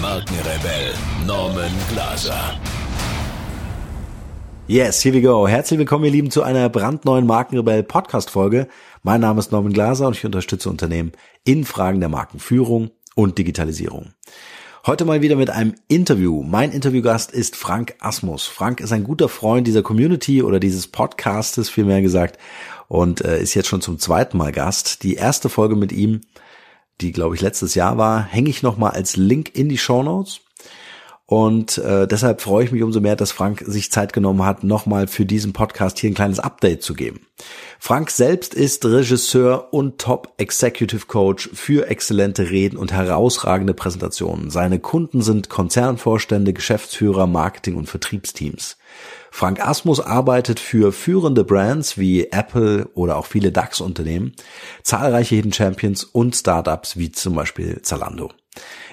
Markenrebell Norman Glaser. Yes, here we go. Herzlich willkommen, ihr Lieben, zu einer brandneuen Markenrebell Podcast Folge. Mein Name ist Norman Glaser und ich unterstütze Unternehmen in Fragen der Markenführung und Digitalisierung. Heute mal wieder mit einem Interview. Mein Interviewgast ist Frank Asmus. Frank ist ein guter Freund dieser Community oder dieses Podcastes, vielmehr gesagt, und äh, ist jetzt schon zum zweiten Mal Gast. Die erste Folge mit ihm, die glaube ich letztes Jahr war, hänge ich nochmal als Link in die Show Notes. Und äh, deshalb freue ich mich umso mehr, dass Frank sich Zeit genommen hat, nochmal für diesen Podcast hier ein kleines Update zu geben. Frank selbst ist Regisseur und Top Executive Coach für exzellente Reden und herausragende Präsentationen. Seine Kunden sind Konzernvorstände, Geschäftsführer, Marketing und Vertriebsteams. Frank Asmus arbeitet für führende Brands wie Apple oder auch viele DAX-Unternehmen, zahlreiche Hidden Champions und Startups wie zum Beispiel Zalando.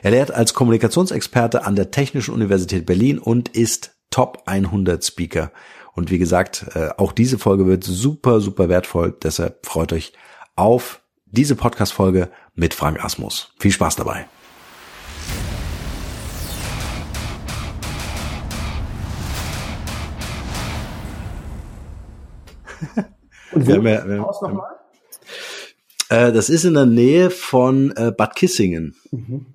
Er lehrt als Kommunikationsexperte an der Technischen Universität Berlin und ist Top 100 Speaker. Und wie gesagt, äh, auch diese Folge wird super, super wertvoll. Deshalb freut euch auf diese Podcast-Folge mit Frank Asmus. Viel Spaß dabei. Und wo wir, wir, Haus nochmal? Äh, das ist in der Nähe von äh, Bad Kissingen. Mhm.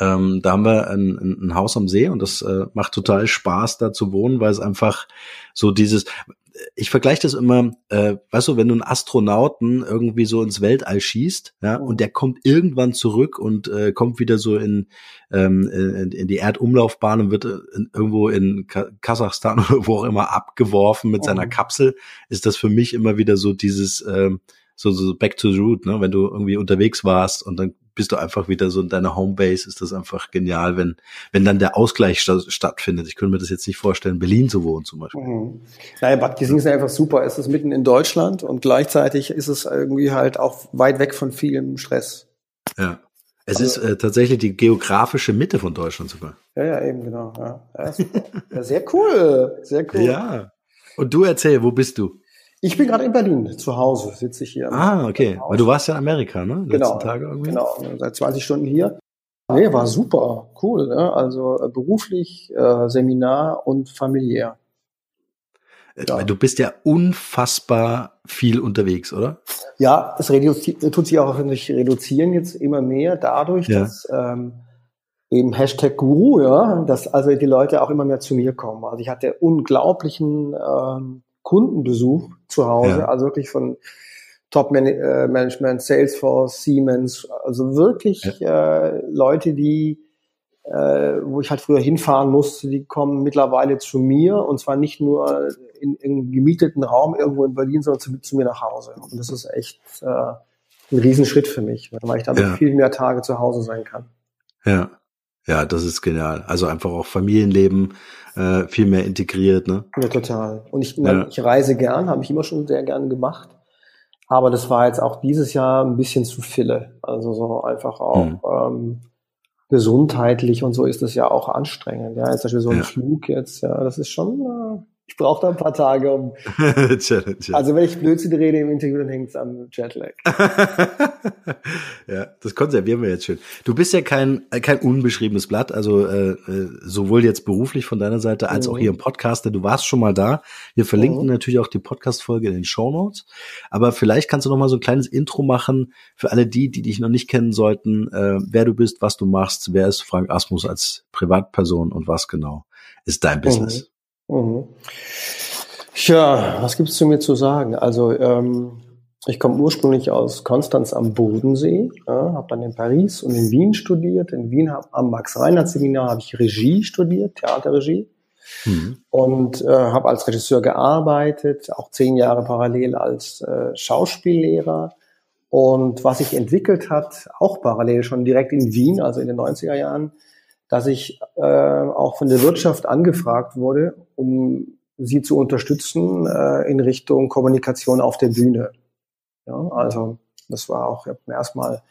Ähm, da haben wir ein, ein, Haus am See und das äh, macht total Spaß, da zu wohnen, weil es einfach so dieses, ich vergleiche das immer, äh, weißt du, wenn du einen Astronauten irgendwie so ins Weltall schießt, ja, und der kommt irgendwann zurück und äh, kommt wieder so in, ähm, in, in die Erdumlaufbahn und wird in, irgendwo in Kasachstan oder wo auch immer abgeworfen mit seiner Kapsel, ist das für mich immer wieder so dieses, äh, so, so back to the root, ne? Wenn du irgendwie unterwegs warst und dann bist du einfach wieder so in deiner Homebase, ist das einfach genial, wenn, wenn dann der Ausgleich sta stattfindet. Ich könnte mir das jetzt nicht vorstellen, Berlin zu wohnen zum Beispiel. Mhm. Naja, Bad Kissing ist einfach super. Es ist mitten in Deutschland und gleichzeitig ist es irgendwie halt auch weit weg von vielem Stress. Ja. Es also, ist äh, tatsächlich die geografische Mitte von Deutschland sogar. Ja, ja, eben, genau. Ja, ja, ja sehr cool. Sehr cool. Ja. Und du erzähl, wo bist du? Ich bin gerade in Berlin, zu Hause sitze ich hier. Ah, okay. Weil du warst ja in Amerika, ne? Letzten genau, Tage irgendwie. Genau, seit 20 Stunden hier. Nee, war super, cool. Ne? Also äh, beruflich, äh, Seminar und familiär. Äh, ja. Du bist ja unfassbar viel unterwegs, oder? Ja, es tut sich auch nicht reduzieren jetzt immer mehr dadurch, ja. dass ähm, eben Hashtag Guru, ja, dass also die Leute auch immer mehr zu mir kommen. Also ich hatte unglaublichen ähm, Kundenbesuch zu Hause, ja. also wirklich von Top-Management, äh, Salesforce, Siemens, also wirklich ja. äh, Leute, die, äh, wo ich halt früher hinfahren musste, die kommen mittlerweile zu mir und zwar nicht nur in, in gemieteten Raum irgendwo in Berlin, sondern zu, zu mir nach Hause. Und das ist echt äh, ein Riesenschritt für mich, weil ich dann ja. viel mehr Tage zu Hause sein kann. Ja. Ja, das ist genial. Also einfach auch Familienleben äh, viel mehr integriert, ne? Ja, total. Und ich, ja. ich reise gern, habe ich immer schon sehr gern gemacht. Aber das war jetzt auch dieses Jahr ein bisschen zu viele. Also so einfach auch mhm. ähm, gesundheitlich und so ist das ja auch anstrengend. Ja, jetzt zum Beispiel so ein ja. Flug jetzt, ja, das ist schon äh, ich brauche da ein paar Tage, um. Also wenn ich Blödsinn rede im Interview, dann hängt es am Jetlag. ja, das konservieren wir jetzt schön. Du bist ja kein kein unbeschriebenes Blatt, also äh, äh sowohl jetzt beruflich von deiner Seite als mhm. auch hier im Podcast. Du warst schon mal da. Wir verlinken mhm. natürlich auch die Podcast-Folge in den Show Notes. Aber vielleicht kannst du noch mal so ein kleines Intro machen für alle die, die dich noch nicht kennen sollten, äh, wer du bist, was du machst, wer ist Frank Asmus als Privatperson und was genau ist dein Business. Mhm. Mhm. Tja, was gibt's zu mir zu sagen? Also ähm, ich komme ursprünglich aus Konstanz am Bodensee, ja, habe dann in Paris und in Wien studiert. In Wien hab, am Max-Reinhardt-Seminar habe ich Regie studiert, Theaterregie. Mhm. Und äh, habe als Regisseur gearbeitet, auch zehn Jahre parallel als äh, Schauspiellehrer. Und was sich entwickelt hat, auch parallel schon direkt in Wien, also in den 90er Jahren, dass ich äh, auch von der Wirtschaft angefragt wurde, um sie zu unterstützen äh, in Richtung Kommunikation auf der Bühne. Ja, also das war auch erstmal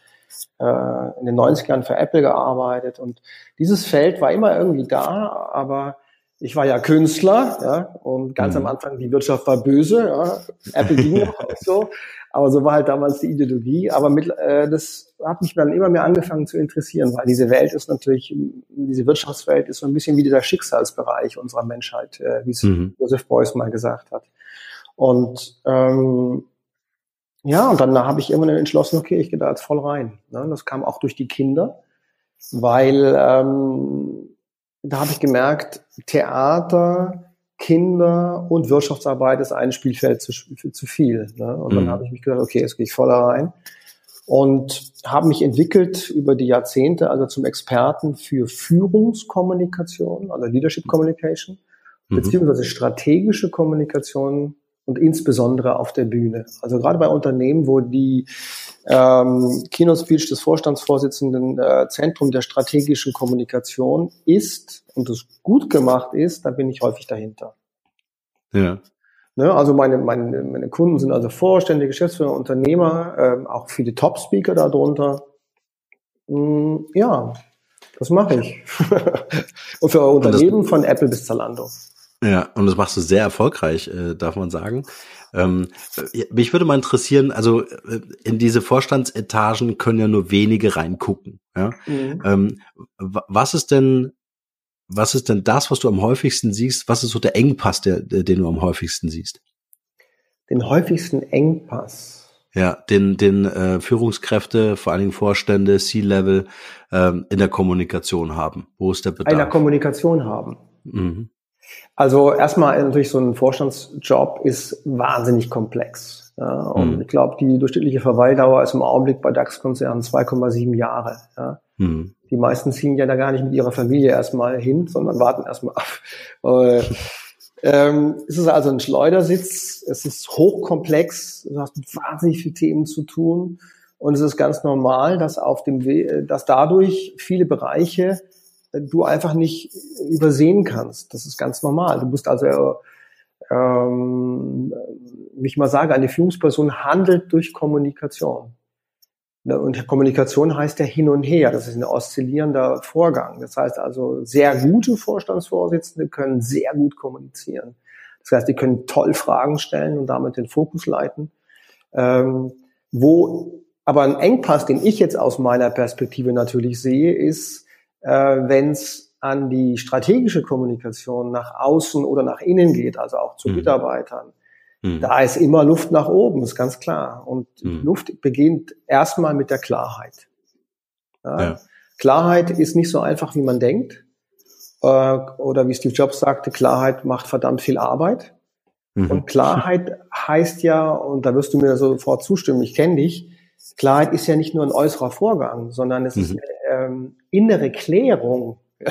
äh, in den 90ern für Apple gearbeitet und dieses Feld war immer irgendwie da, aber ich war ja Künstler, ja, und ganz mhm. am Anfang die Wirtschaft war böse, ja. Apple ging noch auch so, aber so war halt damals die Ideologie. Aber mit, äh, das hat mich dann immer mehr angefangen zu interessieren, weil diese Welt ist natürlich, diese Wirtschaftswelt ist so ein bisschen wie dieser Schicksalsbereich unserer Menschheit, äh, wie es mhm. Joseph Beuys mal gesagt hat. Und ähm, ja, und dann habe ich irgendwann entschlossen, okay, ich gehe da jetzt voll rein. Ne? Das kam auch durch die Kinder, weil ähm, da habe ich gemerkt, Theater, Kinder und Wirtschaftsarbeit ist ein Spielfeld zu, zu viel. Ne? Und dann mhm. habe ich mich gedacht, okay, jetzt gehe ich voll rein und habe mich entwickelt über die Jahrzehnte, also zum Experten für Führungskommunikation, also Leadership Communication, mhm. beziehungsweise strategische Kommunikation und insbesondere auf der Bühne. Also gerade bei Unternehmen, wo die ähm, Keynote Speech des Vorstandsvorsitzenden äh, Zentrum der strategischen Kommunikation ist und es gut gemacht ist, da bin ich häufig dahinter. Ja. Ne, also meine, meine, meine Kunden sind also Vorstände, Geschäftsführer, Unternehmer, ähm, auch viele Top-Speaker darunter. Mm, ja, das mache ich. und für Unternehmen von Apple bis Zalando. Ja, und das machst du sehr erfolgreich, äh, darf man sagen. Ähm, mich würde mal interessieren, also äh, in diese Vorstandsetagen können ja nur wenige reingucken. Ja? Mhm. Ähm, was ist denn, was ist denn das, was du am häufigsten siehst? Was ist so der Engpass, der, der, den du am häufigsten siehst? Den häufigsten Engpass. Ja, den, den äh, Führungskräfte, vor allen Dingen Vorstände, C-Level ähm, in der Kommunikation haben. Wo ist der Bedarf? In der Kommunikation haben. Mhm. Also erstmal natürlich so ein Vorstandsjob ist wahnsinnig komplex. Ja, und mhm. ich glaube, die durchschnittliche Verweildauer ist im Augenblick bei DAX-Konzernen 2,7 Jahre. Ja. Mhm. Die meisten ziehen ja da gar nicht mit ihrer Familie erstmal hin, sondern warten erstmal ab. Äh, ähm, es ist also ein Schleudersitz, es ist hochkomplex, du hast mit wahnsinnig viel Themen zu tun und es ist ganz normal, dass auf dem We dass dadurch viele Bereiche du einfach nicht übersehen kannst. Das ist ganz normal. Du musst also, ähm, wie ich mal sage, eine Führungsperson handelt durch Kommunikation. Ne, und Kommunikation heißt ja hin und her. Das ist ein oszillierender Vorgang. Das heißt also, sehr gute Vorstandsvorsitzende können sehr gut kommunizieren. Das heißt, die können toll Fragen stellen und damit den Fokus leiten. Ähm, wo aber ein Engpass, den ich jetzt aus meiner Perspektive natürlich sehe, ist, äh, wenn es an die strategische Kommunikation nach außen oder nach innen geht, also auch zu mhm. Mitarbeitern, mhm. da ist immer Luft nach oben, ist ganz klar. Und mhm. Luft beginnt erstmal mit der Klarheit. Ja? Ja. Klarheit ist nicht so einfach, wie man denkt. Äh, oder wie Steve Jobs sagte, Klarheit macht verdammt viel Arbeit. Mhm. Und Klarheit heißt ja, und da wirst du mir sofort zustimmen, ich kenne dich, Klarheit ist ja nicht nur ein äußerer Vorgang, sondern es ist mhm. eine ähm, innere Klärung.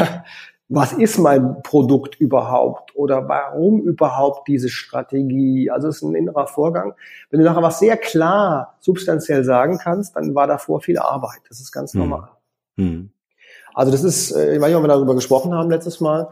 Was ist mein Produkt überhaupt? Oder warum überhaupt diese Strategie? Also es ist ein innerer Vorgang. Wenn du nachher was sehr klar, substanziell sagen kannst, dann war davor viel Arbeit. Das ist ganz mhm. normal. Mhm. Also das ist, äh, ich weiß nicht, ob wir darüber gesprochen haben letztes Mal.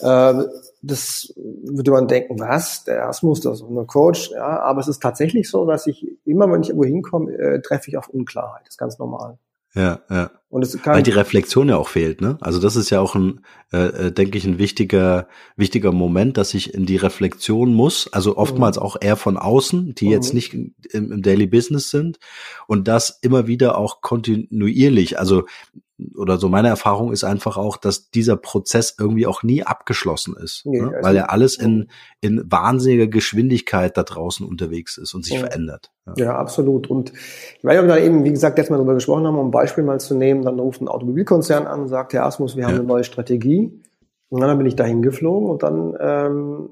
Äh, das würde man denken, was, der Erasmus, das ist ein Coach, ja, aber es ist tatsächlich so, dass ich immer, wenn ich irgendwo hinkomme, äh, treffe ich auf Unklarheit. Das ist ganz normal. Ja, ja. Und es kann Weil die Reflexion ja auch fehlt, ne? Also das ist ja auch ein, äh, äh, denke ich, ein wichtiger, wichtiger Moment, dass ich in die Reflexion muss. Also oftmals mhm. auch eher von außen, die mhm. jetzt nicht im, im Daily Business sind und das immer wieder auch kontinuierlich. Also oder so meine Erfahrung ist einfach auch, dass dieser Prozess irgendwie auch nie abgeschlossen ist, nee, ne? also weil ja alles in, in wahnsinniger Geschwindigkeit da draußen unterwegs ist und sich ja. verändert. Ja. ja. absolut. Und ich weiß, ob wir da eben, wie gesagt, letztes Mal darüber gesprochen haben, um ein Beispiel mal zu nehmen, dann ruft ein Automobilkonzern an und sagt, Herr Asmus, wir haben eine neue Strategie. Und dann bin ich dahin geflogen und dann ähm,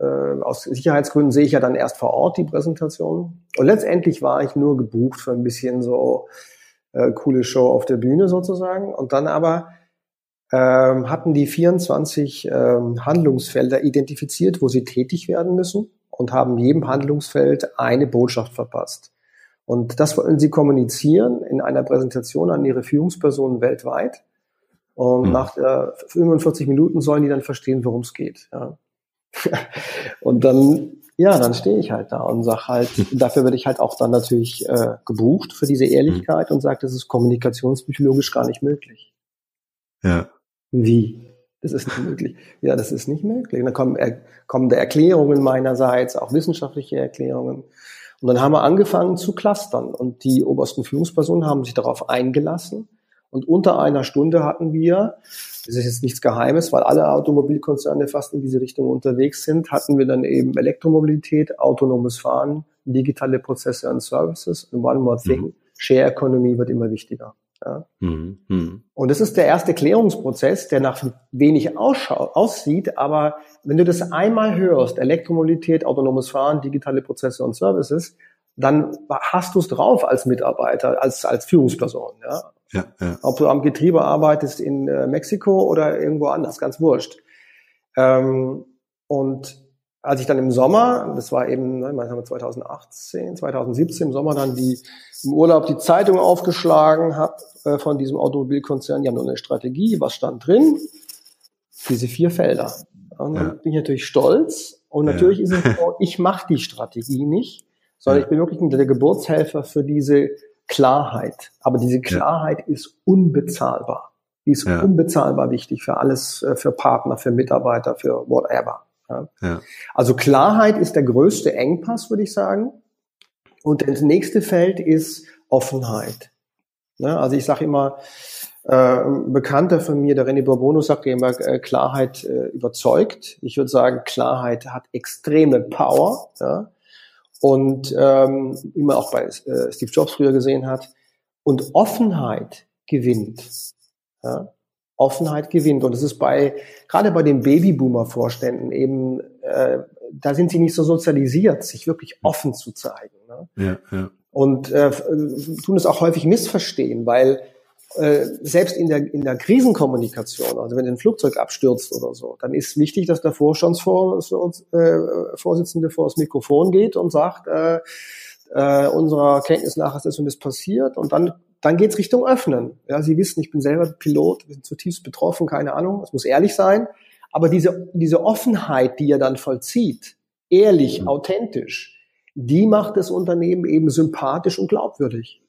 äh, aus Sicherheitsgründen sehe ich ja dann erst vor Ort die Präsentation. Und letztendlich war ich nur gebucht für ein bisschen so äh, coole Show auf der Bühne sozusagen. Und dann aber ähm, hatten die 24 ähm, Handlungsfelder identifiziert, wo sie tätig werden müssen und haben jedem Handlungsfeld eine Botschaft verpasst. Und das wollen sie kommunizieren in einer Präsentation an ihre Führungspersonen weltweit. Und mhm. nach äh, 45 Minuten sollen die dann verstehen, worum es geht. Ja. und dann, ja, dann stehe ich halt da und sag halt, dafür werde ich halt auch dann natürlich äh, gebucht für diese Ehrlichkeit mhm. und sage, das ist kommunikationspsychologisch gar nicht möglich. Ja. Wie? Das ist nicht möglich. Ja, das ist nicht möglich. dann kommen, er, kommen da Erklärungen meinerseits, auch wissenschaftliche Erklärungen. Und dann haben wir angefangen zu clustern. Und die obersten Führungspersonen haben sich darauf eingelassen. Und unter einer Stunde hatten wir, das ist jetzt nichts Geheimes, weil alle Automobilkonzerne fast in diese Richtung unterwegs sind, hatten wir dann eben Elektromobilität, autonomes Fahren, digitale Prozesse und Services und one more thing. Mhm. Share Economy wird immer wichtiger. Ja. Mhm. Mhm. Und das ist der erste Klärungsprozess, der nach wenig aussieht, aber wenn du das einmal hörst, Elektromobilität, autonomes Fahren, digitale Prozesse und Services, dann hast du es drauf als Mitarbeiter, als, als Führungsperson. Ja? Ja, ja. Ob du am Getriebe arbeitest in äh, Mexiko oder irgendwo anders, ganz wurscht. Ähm, und als ich dann im Sommer, das war eben, ne, 2018, 2017 im Sommer dann die im Urlaub die Zeitung aufgeschlagen habe äh, von diesem Automobilkonzern, die haben nur eine Strategie, was stand drin? Diese vier Felder. Und dann ja. bin ich natürlich stolz. Und natürlich ja. ist es so, ich mache die Strategie nicht, sondern ja. ich bin wirklich der Geburtshelfer für diese Klarheit. Aber diese Klarheit ist unbezahlbar. Die ist unbezahlbar wichtig für alles, äh, für Partner, für Mitarbeiter, für whatever. Ja. Also Klarheit ist der größte Engpass, würde ich sagen. Und das nächste Feld ist Offenheit. Ne? Also ich sage immer, äh, ein Bekannter von mir, der René Bourbono, sagt immer, äh, Klarheit überzeugt. Ich würde sagen, Klarheit hat extreme Power. Und ähm, immer auch bei äh, Steve Jobs früher gesehen hat. Und Offenheit gewinnt. Ja? Offenheit gewinnt. Und es ist bei, gerade bei den Babyboomer-Vorständen eben, äh, da sind sie nicht so sozialisiert, sich wirklich offen zu zeigen. Ne? Ja, ja. Und äh, tun es auch häufig missverstehen, weil äh, selbst in der, in der Krisenkommunikation, also wenn ein Flugzeug abstürzt oder so, dann ist wichtig, dass der Vorstandsvorsitzende äh, vor das Mikrofon geht und sagt, äh, äh, unserer Kenntnis nach ist das und das passiert und dann dann geht's Richtung Öffnen. Ja, Sie wissen, ich bin selber Pilot, wir sind zutiefst betroffen, keine Ahnung, es muss ehrlich sein. Aber diese, diese Offenheit, die er dann vollzieht, ehrlich, mhm. authentisch, die macht das Unternehmen eben sympathisch und glaubwürdig.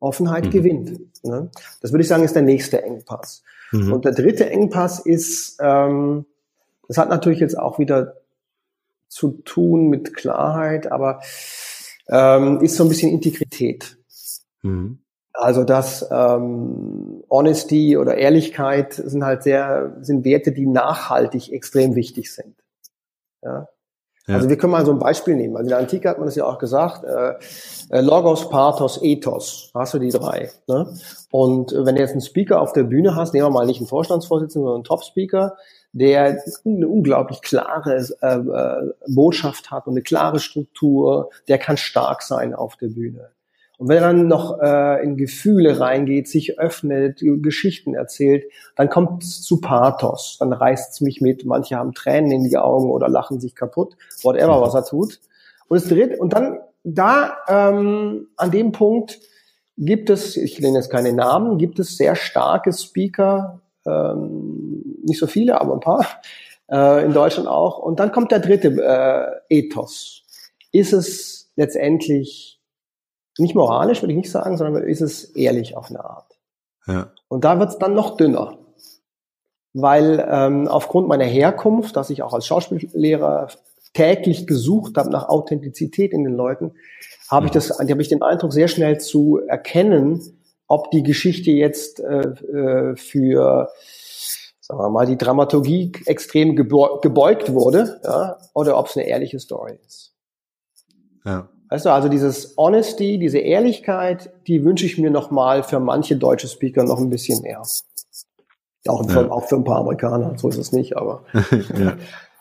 Offenheit mhm. gewinnt. Ne? Das würde ich sagen, ist der nächste Engpass. Mhm. Und der dritte Engpass ist, ähm, das hat natürlich jetzt auch wieder zu tun mit Klarheit, aber ähm, ist so ein bisschen Integrität. Mhm. Also das ähm, Honesty oder Ehrlichkeit sind halt sehr, sind Werte, die nachhaltig extrem wichtig sind. Ja. Also wir können mal so ein Beispiel nehmen. Also in der Antike hat man das ja auch gesagt, äh, äh Logos, Pathos, Ethos, hast du die drei. Ne? Und wenn du jetzt einen Speaker auf der Bühne hast, nehmen wir mal nicht einen Vorstandsvorsitzenden, sondern einen Top-Speaker, der eine unglaublich klare äh, äh, Botschaft hat und eine klare Struktur, der kann stark sein auf der Bühne. Und wenn er dann noch äh, in Gefühle reingeht, sich öffnet, Geschichten erzählt, dann kommt es zu Pathos. Dann reißt es mich mit. Manche haben Tränen in die Augen oder lachen sich kaputt, whatever, was er tut. Und es dreht, und dann da ähm, an dem Punkt gibt es, ich nenne jetzt keine Namen, gibt es sehr starke Speaker, ähm, nicht so viele, aber ein paar, äh, in Deutschland auch. Und dann kommt der dritte äh, Ethos. Ist es letztendlich nicht moralisch, würde ich nicht sagen, sondern ist es ehrlich auf eine Art. Ja. Und da wird es dann noch dünner. Weil ähm, aufgrund meiner Herkunft, dass ich auch als Schauspiellehrer täglich gesucht habe nach Authentizität in den Leuten, habe ich das, habe ich den Eindruck, sehr schnell zu erkennen, ob die Geschichte jetzt äh, äh für sagen wir mal, die Dramaturgie extrem gebeugt wurde, ja, oder ob es eine ehrliche Story ist. Ja. Weißt du, also dieses Honesty, diese Ehrlichkeit, die wünsche ich mir nochmal für manche deutsche Speaker noch ein bisschen mehr. Auch, für, auch für ein paar Amerikaner, so ist es nicht, aber. ja.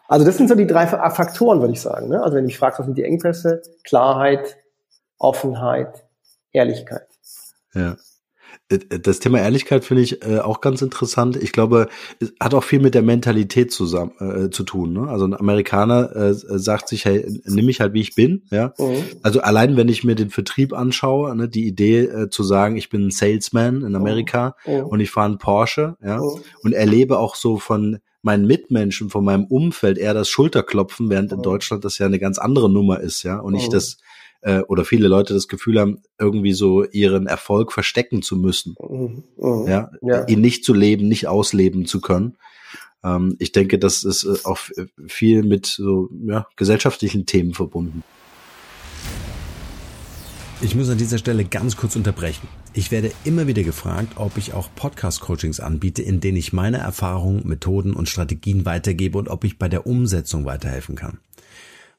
Also das sind so die drei Faktoren, würde ich sagen. Ne? Also wenn du mich fragst, was sind die Engpässe? Klarheit, Offenheit, Ehrlichkeit. Ja. Äh, das Thema Ehrlichkeit finde ich äh, auch ganz interessant. Ich glaube, es hat auch viel mit der Mentalität zusammen äh, zu tun. Ne? Also ein Amerikaner äh, sagt sich, hey, nimm mich halt wie ich bin. Ja. Mhm. Also allein wenn ich mir den Vertrieb anschaue, ne, die Idee äh, zu sagen, ich bin ein Salesman in Amerika mhm. und ich fahre einen Porsche, ja, mhm. und erlebe auch so von meinen Mitmenschen, von meinem Umfeld eher das Schulterklopfen, während in Deutschland das ja eine ganz andere Nummer ist, ja, und ich das äh, oder viele Leute das Gefühl haben, irgendwie so ihren Erfolg verstecken zu müssen. Mhm. Mhm. Ja? ja, ihn nicht zu leben, nicht ausleben zu können. Ähm, ich denke, das ist äh, auch viel mit so ja, gesellschaftlichen Themen verbunden. Ich muss an dieser Stelle ganz kurz unterbrechen. Ich werde immer wieder gefragt, ob ich auch Podcast-Coachings anbiete, in denen ich meine Erfahrungen, Methoden und Strategien weitergebe und ob ich bei der Umsetzung weiterhelfen kann.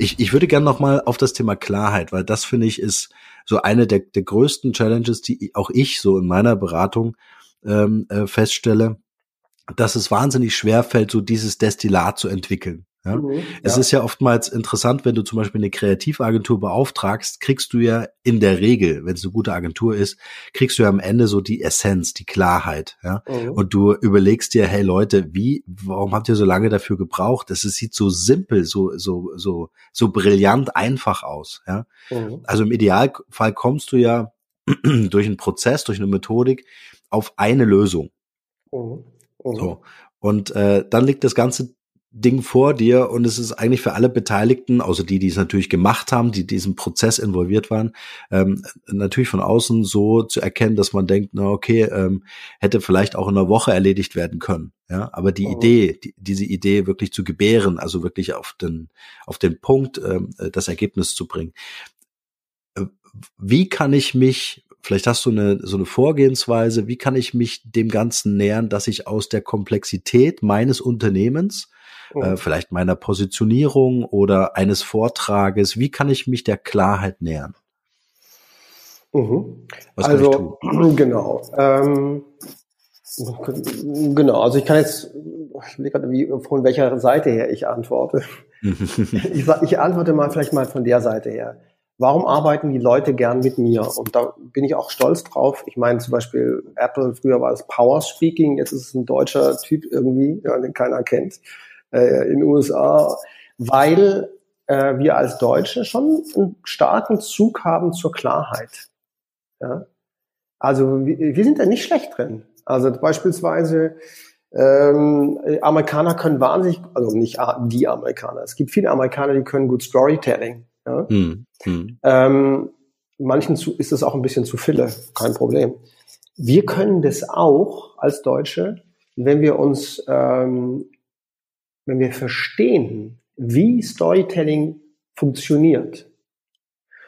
Ich, ich würde gerne noch mal auf das Thema Klarheit, weil das finde ich ist so eine der, der größten Challenges, die auch ich so in meiner Beratung ähm, äh, feststelle, dass es wahnsinnig schwer fällt, so dieses Destillat zu entwickeln. Ja? Mhm, es ja. ist ja oftmals interessant, wenn du zum Beispiel eine Kreativagentur beauftragst, kriegst du ja in der Regel, wenn es eine gute Agentur ist, kriegst du ja am Ende so die Essenz, die Klarheit. Ja? Mhm. Und du überlegst dir, hey Leute, wie, warum habt ihr so lange dafür gebraucht? Das sieht so simpel, so so so so brillant einfach aus. Ja? Mhm. Also im Idealfall kommst du ja durch einen Prozess, durch eine Methodik auf eine Lösung. Mhm. Mhm. So. Und äh, dann liegt das ganze Ding vor dir und es ist eigentlich für alle Beteiligten, außer die, die es natürlich gemacht haben, die diesen Prozess involviert waren, ähm, natürlich von außen so zu erkennen, dass man denkt, na okay, ähm, hätte vielleicht auch in einer Woche erledigt werden können. Ja, aber die oh. Idee, die, diese Idee wirklich zu gebären, also wirklich auf den auf den Punkt ähm, das Ergebnis zu bringen. Äh, wie kann ich mich Vielleicht hast du eine, so eine Vorgehensweise, wie kann ich mich dem Ganzen nähern, dass ich aus der Komplexität meines Unternehmens oh. äh, vielleicht meiner Positionierung oder eines Vortrages, wie kann ich mich der Klarheit nähern? Mhm. Was also, kann ich tun? Genau. Ähm, genau, also ich kann jetzt, ich will gerade, wie, von welcher Seite her ich antworte. ich, ich antworte mal vielleicht mal von der Seite her. Warum arbeiten die Leute gern mit mir? Und da bin ich auch stolz drauf. Ich meine zum Beispiel Apple, früher war es Power Speaking, jetzt ist es ein deutscher Typ irgendwie, ja, den keiner kennt äh, in den USA, weil äh, wir als Deutsche schon einen starken Zug haben zur Klarheit. Ja? Also wir, wir sind da nicht schlecht drin. Also beispielsweise ähm, Amerikaner können wahnsinnig, also nicht die Amerikaner, es gibt viele Amerikaner, die können gut Storytelling. Ja? Hm, hm. Ähm, manchen zu, ist es auch ein bisschen zu viele, kein Problem. Wir können das auch als Deutsche, wenn wir uns ähm, wenn wir verstehen, wie Storytelling funktioniert.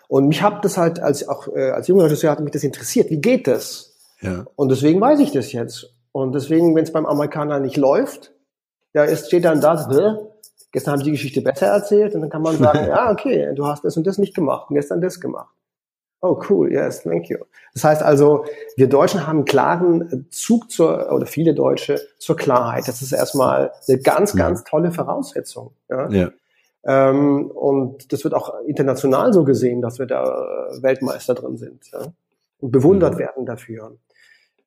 Und mich hat das halt als auch äh, als junger Regisseur hat mich das interessiert. Wie geht das? Ja. Und deswegen weiß ich das jetzt. Und deswegen, wenn es beim Amerikaner nicht läuft, ja, es steht dann da, Hä? gestern haben sie die Geschichte besser erzählt und dann kann man sagen, ja, okay, du hast das und das nicht gemacht und gestern das gemacht. Oh, cool, yes, thank you. Das heißt also, wir Deutschen haben einen klaren Zug zur, oder viele Deutsche zur Klarheit. Das ist erstmal eine ganz, ganz tolle Voraussetzung. Ja? ja. Ähm, und das wird auch international so gesehen, dass wir da Weltmeister drin sind ja? und bewundert mhm. werden dafür.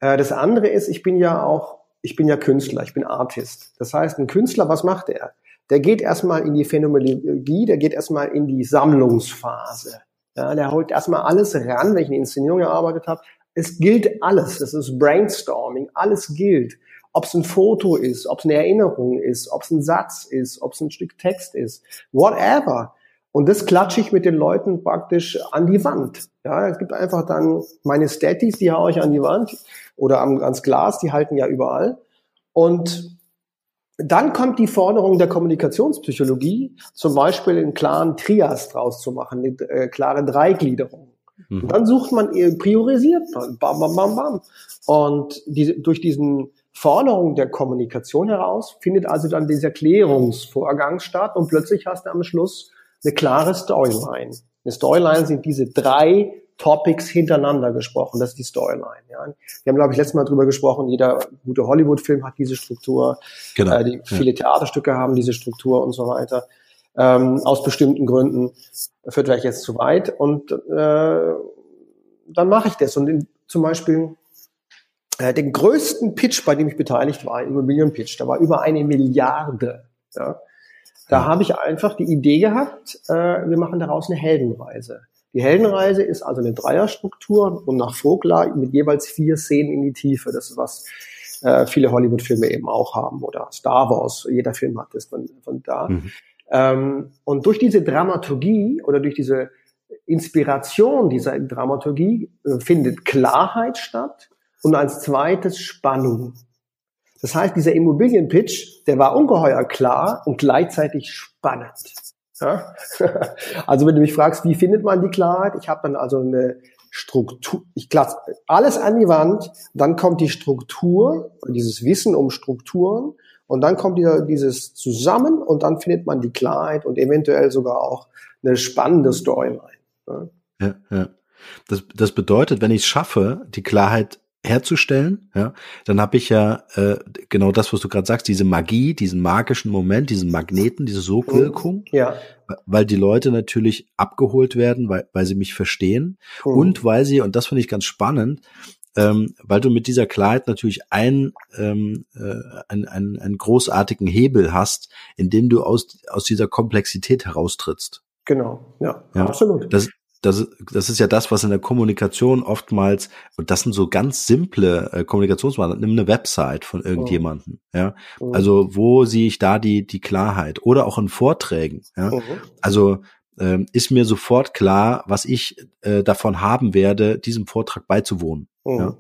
Äh, das andere ist, ich bin ja auch, ich bin ja Künstler, ich bin Artist. Das heißt, ein Künstler, was macht er? Der geht erstmal in die Phänomenologie, der geht erstmal in die Sammlungsphase. Ja, der holt erstmal alles ran, wenn ich in Inszenierung gearbeitet habe. Es gilt alles. Es ist Brainstorming. Alles gilt. ob es ein Foto ist, ob es eine Erinnerung ist, ob es ein Satz ist, ob es ein Stück Text ist, whatever. Und das klatsche ich mit den Leuten praktisch an die Wand. Ja, es gibt einfach dann meine Statis, die haue ich an die Wand oder ans Glas, die halten ja überall. Und dann kommt die Forderung der Kommunikationspsychologie, zum Beispiel einen klaren Trias draus zu machen, eine äh, klare Dreigliederung. Mhm. Und dann sucht man, priorisiert man, bam, bam, bam, bam. Und diese, durch diesen Forderung der Kommunikation heraus findet also dann dieser Klärungsvorgang statt und plötzlich hast du am Schluss eine klare Storyline. Eine Storyline sind diese drei Topics hintereinander gesprochen. Das ist die Storyline. Ja. Wir haben, glaube ich, letztes Mal drüber gesprochen, jeder gute Hollywood-Film hat diese Struktur. Genau. Äh, die, viele Theaterstücke haben diese Struktur und so weiter. Ähm, aus bestimmten Gründen führt vielleicht jetzt zu weit. Und äh, dann mache ich das. Und in, zum Beispiel äh, den größten Pitch, bei dem ich beteiligt war, Immobilienpitch, da war über eine Milliarde. Ja. Da ja. habe ich einfach die Idee gehabt, äh, wir machen daraus eine Heldenreise. Die Heldenreise ist also eine Dreierstruktur und nach Vogler mit jeweils vier Szenen in die Tiefe. Das ist was äh, viele Hollywood-Filme eben auch haben oder Star Wars. Jeder Film hat das von, von da. Mhm. Ähm, und durch diese Dramaturgie oder durch diese Inspiration dieser Dramaturgie äh, findet Klarheit statt und als zweites Spannung. Das heißt, dieser Immobilienpitch, der war ungeheuer klar und gleichzeitig spannend. Ja? Also wenn du mich fragst, wie findet man die Klarheit? Ich habe dann also eine Struktur, ich klatsch alles an die Wand, dann kommt die Struktur, dieses Wissen um Strukturen und dann kommt dieser, dieses zusammen und dann findet man die Klarheit und eventuell sogar auch eine spannende Storyline. Ja, ja. ja. Das, das bedeutet, wenn ich es schaffe, die Klarheit herzustellen, ja, dann habe ich ja äh, genau das, was du gerade sagst, diese Magie, diesen magischen Moment, diesen Magneten, diese Sogwirkung, mhm. ja. weil die Leute natürlich abgeholt werden, weil, weil sie mich verstehen mhm. und weil sie, und das finde ich ganz spannend, ähm, weil du mit dieser Klarheit natürlich ein, ähm, äh, einen, einen, einen großartigen Hebel hast, indem du aus, aus dieser Komplexität heraustrittst. Genau, ja, ja, absolut. Das, das, das ist ja das, was in der Kommunikation oftmals, und das sind so ganz simple äh, Kommunikationsmaßnahmen, nimm eine Website von irgendjemandem, oh. ja. Oh. Also wo sehe ich da die, die Klarheit? Oder auch in Vorträgen, ja. Oh. Also ähm, ist mir sofort klar, was ich äh, davon haben werde, diesem Vortrag beizuwohnen. Ja?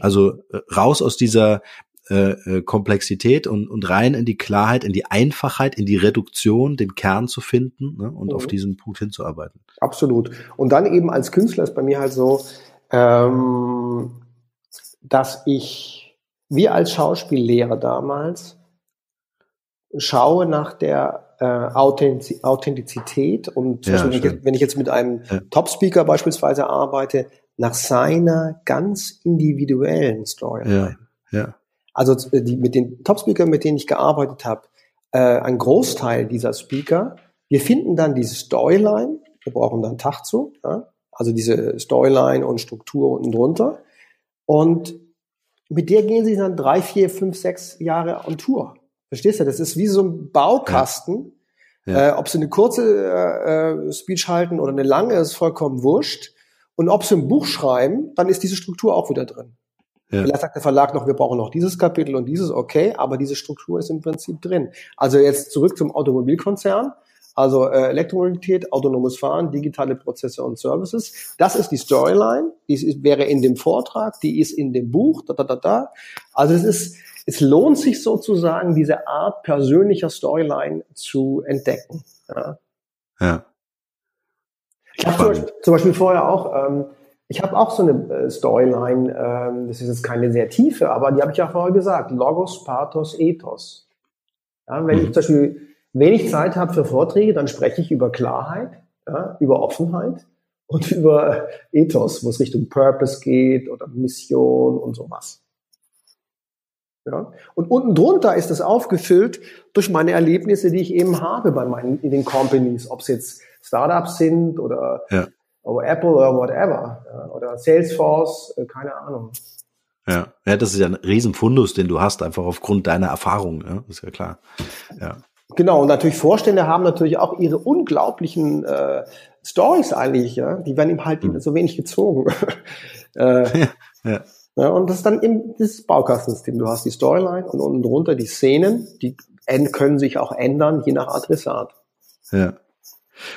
Also äh, raus aus dieser äh, äh, Komplexität und, und rein in die Klarheit, in die Einfachheit, in die Reduktion, den Kern zu finden ne, und mhm. auf diesen Punkt hinzuarbeiten. Absolut. Und dann eben als Künstler ist bei mir halt so, ähm, dass ich, wie als Schauspiellehrer damals, schaue nach der äh, Authentizität und ja, wenn, ich jetzt, wenn, ich jetzt, mit einem ja. Top-Speaker beispielsweise arbeite, nach seiner ganz individuellen Storyline. Ja, ja. Also äh, die, mit den Top-Speakern, mit denen ich gearbeitet habe, äh, ein Großteil dieser Speaker, wir finden dann diese Storyline, wir brauchen dann Tag zu, ja? also diese Storyline und Struktur unten drunter. Und mit der gehen sie dann drei, vier, fünf, sechs Jahre on Tour. Verstehst du? Das ist wie so ein Baukasten. Ja. Ja. Äh, ob sie eine kurze äh, äh, Speech halten oder eine lange, ist vollkommen wurscht. Und ob sie ein Buch schreiben, dann ist diese Struktur auch wieder drin. Ja. Vielleicht sagt der Verlag noch, wir brauchen noch dieses Kapitel und dieses, okay, aber diese Struktur ist im Prinzip drin. Also jetzt zurück zum Automobilkonzern. Also äh, Elektromobilität, autonomes Fahren, digitale Prozesse und Services. Das ist die Storyline. Die ist, wäre in dem Vortrag, die ist in dem Buch. Da, da, da, da. Also es ist, es lohnt sich sozusagen, diese Art persönlicher Storyline zu entdecken. Ja. ja. Ich habe zum Beispiel, zum Beispiel vorher auch ähm, ich habe auch so eine äh, Storyline, ähm, das ist jetzt keine sehr tiefe, aber die habe ich ja vorher gesagt. Logos, Pathos, Ethos. Ja, wenn mhm. ich zum Beispiel wenig Zeit habe für Vorträge, dann spreche ich über Klarheit, ja, über Offenheit und über Ethos, wo es Richtung Purpose geht oder Mission und sowas. Ja? Und unten drunter ist es aufgefüllt durch meine Erlebnisse, die ich eben habe bei meinen in den Companies, ob es jetzt Startups sind oder ja oder Apple oder whatever. Oder Salesforce, äh, keine Ahnung. Ja. ja, das ist ja ein Riesenfundus, den du hast, einfach aufgrund deiner Erfahrung, ja? ist ja klar. Ja. Genau, und natürlich Vorstände haben natürlich auch ihre unglaublichen äh, Stories eigentlich, ja. Die werden ihm halt mhm. so wenig gezogen. äh, ja, ja. Ja, und das ist dann eben das Baukastensystem. Du hast die Storyline und unten drunter die Szenen, die können sich auch ändern, je nach Adressat. Ja.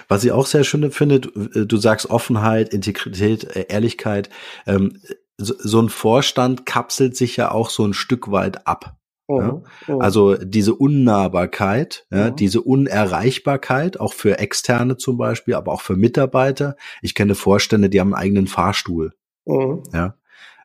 Was ich auch sehr schön finde, du, äh, sagst Offenheit, Integrität, äh, Ehrlichkeit. Ähm, so, ein Vorstand kapselt sich ja auch so ein Stück weit ab. Oh, ja? oh. Also diese Unnahbarkeit, ja, oh. diese Unerreichbarkeit, auch für Externe zum Beispiel, aber auch für Mitarbeiter. Ich kenne Vorstände, die haben einen eigenen Fahrstuhl. Mhm. Ja.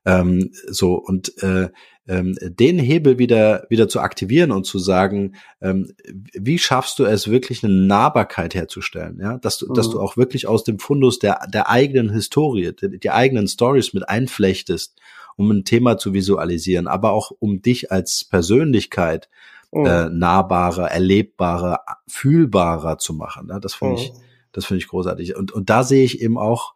Ähm, so und äh, ähm, den Hebel wieder wieder zu aktivieren und zu sagen, ähm, wie schaffst du es wirklich eine Nahbarkeit herzustellen, ja, dass du mhm. dass du auch wirklich aus dem Fundus der der eigenen Historie, die, die eigenen Stories mit einflechtest, um ein Thema zu visualisieren, aber auch um dich als Persönlichkeit mhm. äh, nahbarer, erlebbarer, fühlbarer zu machen. Ja, das finde mhm. ich das finde ich großartig und und da sehe ich eben auch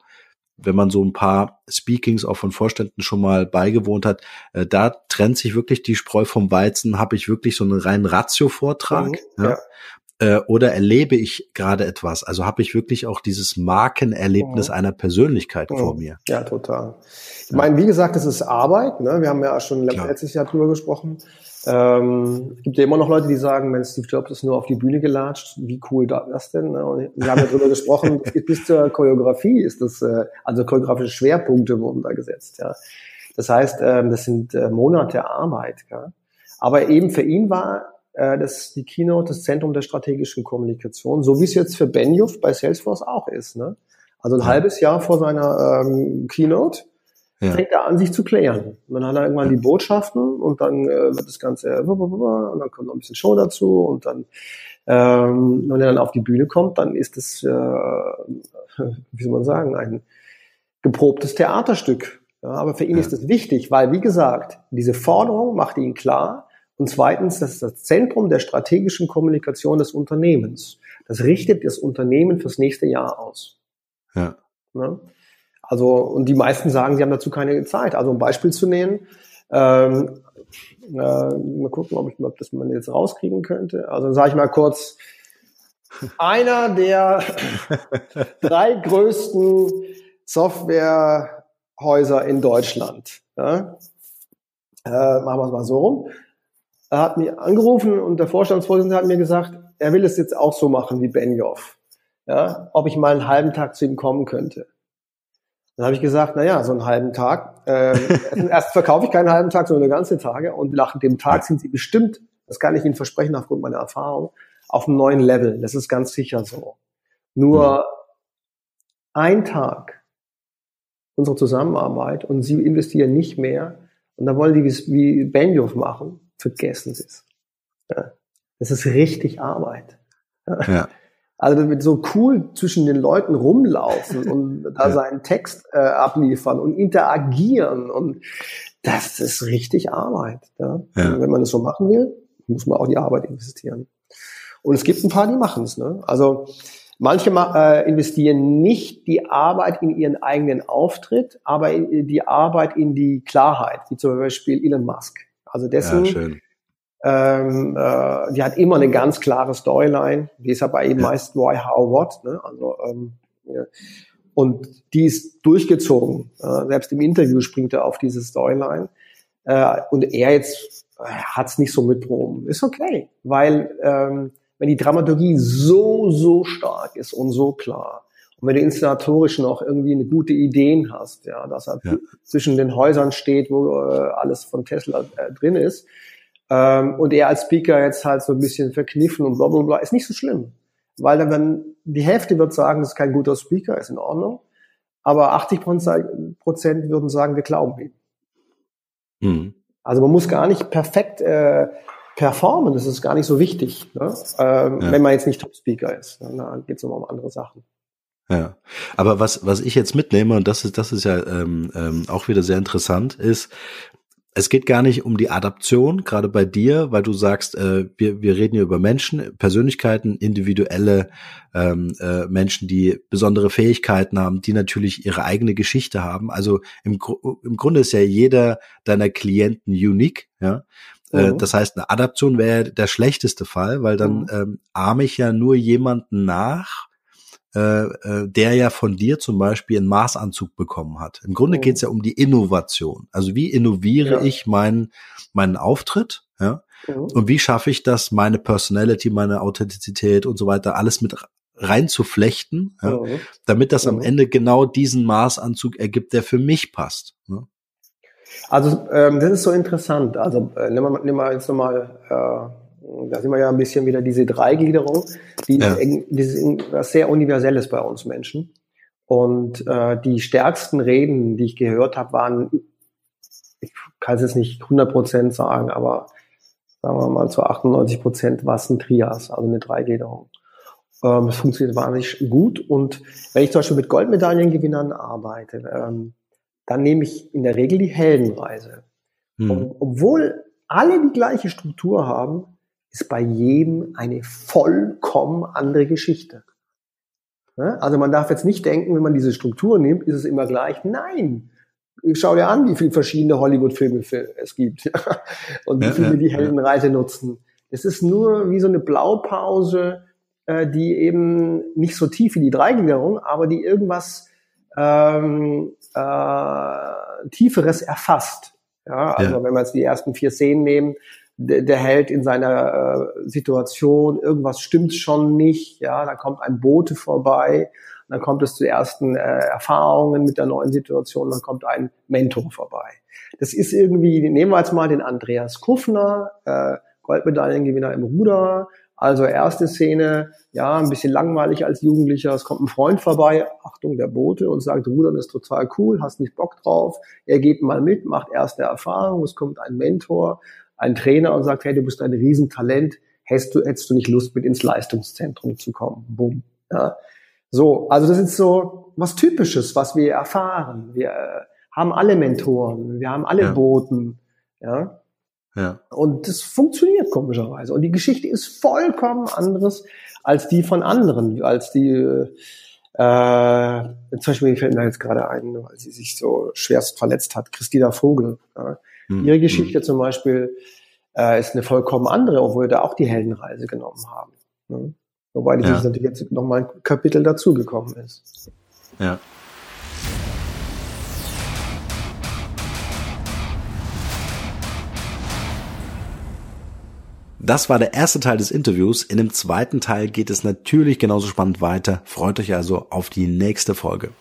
wenn man so ein paar Speakings auch von Vorständen schon mal beigewohnt hat, äh, da trennt sich wirklich die Spreu vom Weizen. Habe ich wirklich so einen reinen Ratio-Vortrag? Mhm, ja. ja. Äh, oder erlebe ich gerade etwas? Also habe ich wirklich auch dieses Markenerlebnis mhm. einer Persönlichkeit mhm. vor mir? Ja, total. Ich meine, wie gesagt, das ist Arbeit. Ne? Wir haben ja schon letztes Jahr drüber gesprochen. Ähm, es gibt ja immer noch Leute, die sagen, wenn Steve Jobs ist nur auf die Bühne gelatscht, wie cool da das denn? Ne? Und wir haben ja drüber gesprochen, bis zur Choreografie ist das, äh, also choreografische Schwerpunkte wurden da gesetzt. Ja. Das heißt, ähm, das sind äh, Monate Arbeit. Ja. Aber eben für ihn war äh, das die Keynote das Zentrum der strategischen Kommunikation, so wie es jetzt für Benioff bei Salesforce auch ist. Ne? Also ein halbes Jahr vor seiner ähm, Keynote ja. fängt er an, sich zu klären. Und dann hat er irgendwann die Botschaften und dann äh, wird das Ganze und dann kommt noch ein bisschen Show dazu und dann ähm, wenn er dann auf die Bühne kommt, dann ist es, äh, wie soll man sagen, ein geprobtes Theaterstück. Ja, aber für ihn ja. ist es wichtig, weil, wie gesagt, diese Forderung macht ihn klar. Und zweitens, das ist das Zentrum der strategischen Kommunikation des Unternehmens. Das richtet das Unternehmen fürs nächste Jahr aus. Ja. ja? Also, und die meisten sagen, sie haben dazu keine Zeit. Also, um ein Beispiel zu nehmen, ähm, äh, mal gucken, ob ich ob das man jetzt rauskriegen könnte. Also, sage ich mal kurz, einer der drei größten Softwarehäuser in Deutschland. Ja? Äh, machen wir es mal so rum. Er hat mich angerufen und der Vorstandsvorsitzende hat mir gesagt, er will es jetzt auch so machen wie Benioff. Ja, ob ich mal einen halben Tag zu ihm kommen könnte. Dann habe ich gesagt, na ja, so einen halben Tag. Äh, erst verkaufe ich keinen halben Tag, sondern eine ganze Tage. Und nach dem Tag sind sie bestimmt, das kann ich Ihnen versprechen aufgrund meiner Erfahrung, auf einem neuen Level. Das ist ganz sicher so. Nur mhm. ein Tag unsere Zusammenarbeit und Sie investieren nicht mehr. Und dann wollen die wie Benioff machen, vergessen Sie es. Ja. Das ist richtig Arbeit. Ja. Also mit so cool zwischen den Leuten rumlaufen und da seinen Text äh, abliefern und interagieren und das ist richtig Arbeit. Ja? ja. Wenn man das so machen will, muss man auch die Arbeit investieren. Und es gibt ein paar, die machen es. Ne? Also manche äh, investieren nicht die Arbeit in ihren eigenen Auftritt, aber in, die Arbeit in die Klarheit, wie zum Beispiel Elon Musk. Also dessen ja, ähm, äh, die hat immer eine ganz klare Storyline. Die ist aber eben meist why, how, what. Ne? Also, ähm, ja. Und die ist durchgezogen. Äh, selbst im Interview springt er auf diese Storyline. Äh, und er jetzt äh, hat's nicht so mit drum. Ist okay, weil ähm, wenn die Dramaturgie so, so stark ist und so klar, und wenn du inszenatorisch noch irgendwie eine gute Ideen hast, ja, dass er ja. zwischen den Häusern steht, wo äh, alles von Tesla äh, drin ist, ähm, und er als Speaker jetzt halt so ein bisschen verkniffen und bla bla bla, ist nicht so schlimm. Weil dann, wenn die Hälfte wird sagen, das ist kein guter Speaker, ist in Ordnung. Aber 80 Prozent würden sagen, wir glauben ihm. Mhm. Also man muss gar nicht perfekt äh, performen, das ist gar nicht so wichtig, ne? ähm, ja. wenn man jetzt nicht Top-Speaker ist. Ne? Da geht es immer um andere Sachen. Ja, aber was was ich jetzt mitnehme und das ist das ist ja ähm, ähm, auch wieder sehr interessant ist, es geht gar nicht um die Adaption, gerade bei dir, weil du sagst, äh, wir, wir reden hier über Menschen, Persönlichkeiten, individuelle ähm, äh, Menschen, die besondere Fähigkeiten haben, die natürlich ihre eigene Geschichte haben. Also im, im Grunde ist ja jeder deiner Klienten unique, ja. Äh, mhm. Das heißt, eine Adaption wäre der schlechteste Fall, weil dann mhm. ähm, ahme ich ja nur jemanden nach, äh, äh, der ja von dir zum Beispiel einen Maßanzug bekommen hat. Im Grunde geht es ja um die Innovation. Also wie innoviere ja. ich meinen meinen Auftritt, ja? Mhm. Und wie schaffe ich das, meine Personality, meine Authentizität und so weiter, alles mit reinzuflechten, ja, mhm. damit das am mhm. Ende genau diesen Maßanzug ergibt, der für mich passt. Ne? Also ähm, das ist so interessant. Also äh, nehmen, wir, nehmen wir jetzt nochmal, äh, da sind wir ja ein bisschen wieder diese Dreigliederung, die ja. ist, was sehr Universelles bei uns Menschen. Und äh, die stärksten Reden, die ich gehört habe, waren, ich kann es jetzt nicht 100 Prozent sagen, aber sagen wir mal zu 98 Prozent war es ein Trias, also eine Dreigliederung. Ähm, es funktioniert wahnsinnig gut. Und wenn ich zum Beispiel mit Goldmedaillengewinnern arbeite, ähm, dann nehme ich in der Regel die Heldenreise. Hm. Und obwohl alle die gleiche Struktur haben, ist bei jedem eine vollkommen andere Geschichte. Also man darf jetzt nicht denken, wenn man diese Struktur nimmt, ist es immer gleich. Nein. Schau dir an, wie viele verschiedene Hollywood-Filme es gibt und wie viele die Heldenreise nutzen. Es ist nur wie so eine Blaupause, äh, die eben nicht so tief wie die Dreigliederung, aber die irgendwas ähm, äh, Tieferes erfasst. Ja, also ja. wenn wir jetzt die ersten vier Szenen nehmen, der, der Held in seiner äh, Situation, irgendwas stimmt schon nicht, ja, da kommt ein Bote vorbei, dann kommt es zu ersten äh, Erfahrungen mit der neuen Situation, dann kommt ein Mentor vorbei. Das ist irgendwie, nehmen wir jetzt mal den Andreas Kuffner, äh, Goldmedaillengewinner im Ruder, also erste Szene, ja, ein bisschen langweilig als Jugendlicher. Es kommt ein Freund vorbei, Achtung, der Bote, und sagt, Rudern ist total cool, hast nicht Bock drauf. Er geht mal mit, macht erste Erfahrung. Es kommt ein Mentor, ein Trainer und sagt, hey, du bist ein Riesentalent. Hättest du, hättest du nicht Lust, mit ins Leistungszentrum zu kommen? Bumm. Ja. So, also das ist so was Typisches, was wir erfahren. Wir äh, haben alle Mentoren, wir haben alle ja. Boten. Ja. Ja. Und das funktioniert komischerweise. Und die Geschichte ist vollkommen anderes als die von anderen, als die, äh, zum Beispiel fällt mir jetzt gerade ein, weil sie sich so schwerst verletzt hat, Christina Vogel. Ja. Mhm. Ihre Geschichte zum Beispiel äh, ist eine vollkommen andere, obwohl wir da auch die Heldenreise genommen haben. Ne? Wobei ja. natürlich jetzt nochmal ein Kapitel dazugekommen ist. Ja. Das war der erste Teil des Interviews. In dem zweiten Teil geht es natürlich genauso spannend weiter. Freut euch also auf die nächste Folge.